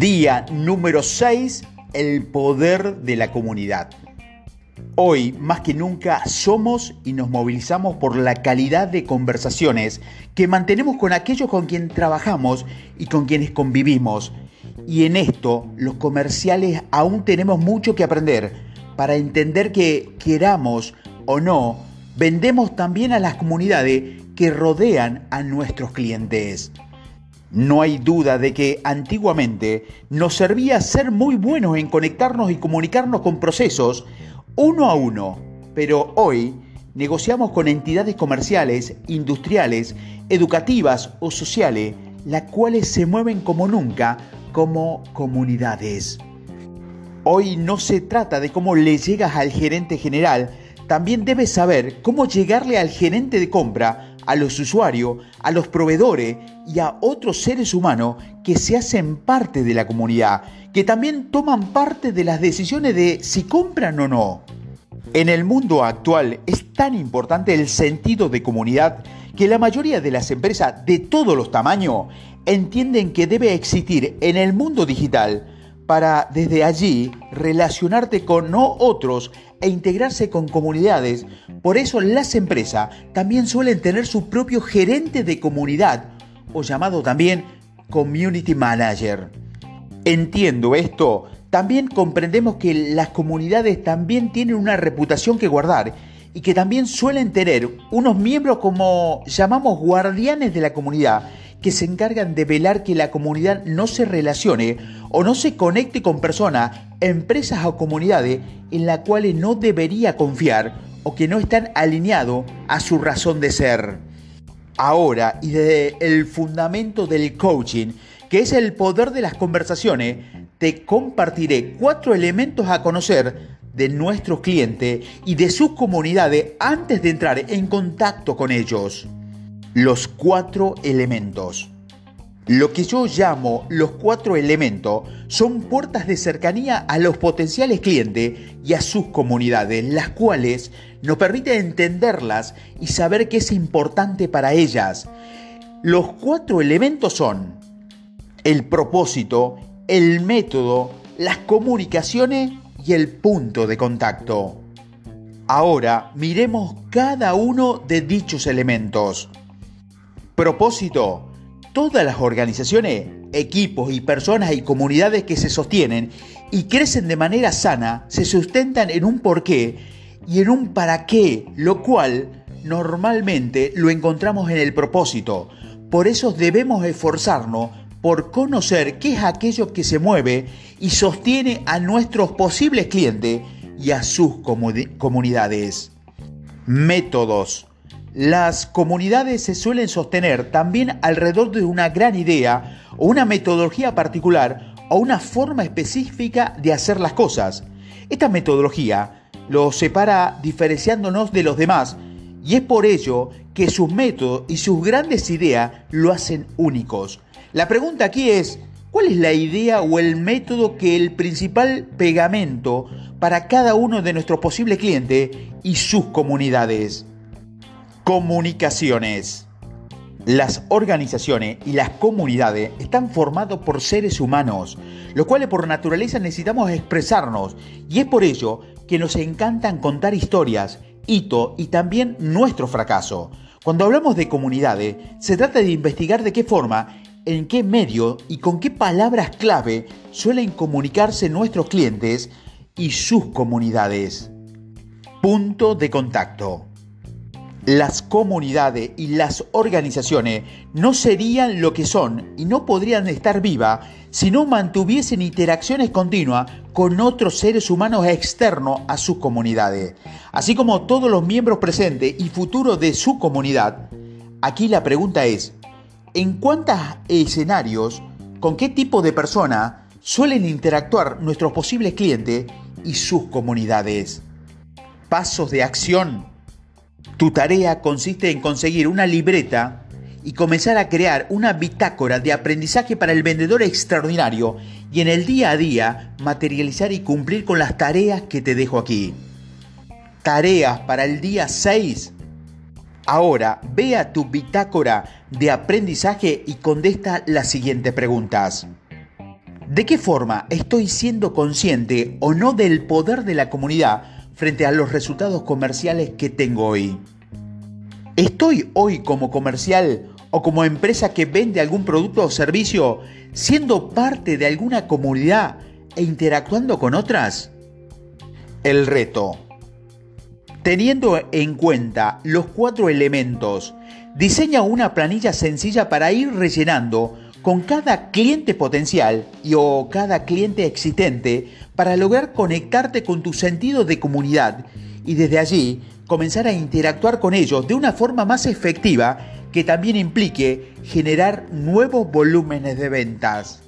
Día número 6, el poder de la comunidad. Hoy, más que nunca, somos y nos movilizamos por la calidad de conversaciones que mantenemos con aquellos con quien trabajamos y con quienes convivimos. Y en esto, los comerciales aún tenemos mucho que aprender para entender que, queramos o no, vendemos también a las comunidades que rodean a nuestros clientes. No hay duda de que antiguamente nos servía ser muy buenos en conectarnos y comunicarnos con procesos uno a uno, pero hoy negociamos con entidades comerciales, industriales, educativas o sociales, las cuales se mueven como nunca como comunidades. Hoy no se trata de cómo le llegas al gerente general, también debes saber cómo llegarle al gerente de compra a los usuarios, a los proveedores y a otros seres humanos que se hacen parte de la comunidad, que también toman parte de las decisiones de si compran o no. En el mundo actual es tan importante el sentido de comunidad que la mayoría de las empresas de todos los tamaños entienden que debe existir en el mundo digital para desde allí relacionarte con no otros e integrarse con comunidades. Por eso las empresas también suelen tener su propio gerente de comunidad o llamado también community manager. Entiendo esto, también comprendemos que las comunidades también tienen una reputación que guardar y que también suelen tener unos miembros como llamamos guardianes de la comunidad que se encargan de velar que la comunidad no se relacione o no se conecte con personas, empresas o comunidades en las cuales no debería confiar o que no están alineados a su razón de ser. Ahora, y desde el fundamento del coaching, que es el poder de las conversaciones, te compartiré cuatro elementos a conocer de nuestros clientes y de sus comunidades antes de entrar en contacto con ellos los cuatro elementos. Lo que yo llamo los cuatro elementos son puertas de cercanía a los potenciales clientes y a sus comunidades, las cuales nos permiten entenderlas y saber qué es importante para ellas. Los cuatro elementos son el propósito, el método, las comunicaciones y el punto de contacto. Ahora miremos cada uno de dichos elementos. Propósito. Todas las organizaciones, equipos y personas y comunidades que se sostienen y crecen de manera sana se sustentan en un porqué y en un para qué, lo cual normalmente lo encontramos en el propósito. Por eso debemos esforzarnos por conocer qué es aquello que se mueve y sostiene a nuestros posibles clientes y a sus comunidades. Métodos. Las comunidades se suelen sostener también alrededor de una gran idea o una metodología particular o una forma específica de hacer las cosas. Esta metodología los separa diferenciándonos de los demás y es por ello que sus métodos y sus grandes ideas lo hacen únicos. La pregunta aquí es, ¿cuál es la idea o el método que el principal pegamento para cada uno de nuestros posibles clientes y sus comunidades? Comunicaciones. Las organizaciones y las comunidades están formados por seres humanos, los cuales por naturaleza necesitamos expresarnos y es por ello que nos encantan contar historias, hito y también nuestro fracaso. Cuando hablamos de comunidades, se trata de investigar de qué forma, en qué medio y con qué palabras clave suelen comunicarse nuestros clientes y sus comunidades. Punto de contacto las comunidades y las organizaciones no serían lo que son y no podrían estar vivas si no mantuviesen interacciones continuas con otros seres humanos externos a sus comunidades, así como todos los miembros presentes y futuros de su comunidad. Aquí la pregunta es, ¿en cuántos escenarios, con qué tipo de personas suelen interactuar nuestros posibles clientes y sus comunidades? Pasos de acción tu tarea consiste en conseguir una libreta y comenzar a crear una bitácora de aprendizaje para el vendedor extraordinario y en el día a día materializar y cumplir con las tareas que te dejo aquí. Tareas para el día 6. Ahora ve a tu bitácora de aprendizaje y contesta las siguientes preguntas. ¿De qué forma estoy siendo consciente o no del poder de la comunidad frente a los resultados comerciales que tengo hoy? ¿Estoy hoy como comercial o como empresa que vende algún producto o servicio siendo parte de alguna comunidad e interactuando con otras? El reto. Teniendo en cuenta los cuatro elementos, diseña una planilla sencilla para ir rellenando con cada cliente potencial y o cada cliente existente para lograr conectarte con tu sentido de comunidad y desde allí comenzar a interactuar con ellos de una forma más efectiva que también implique generar nuevos volúmenes de ventas.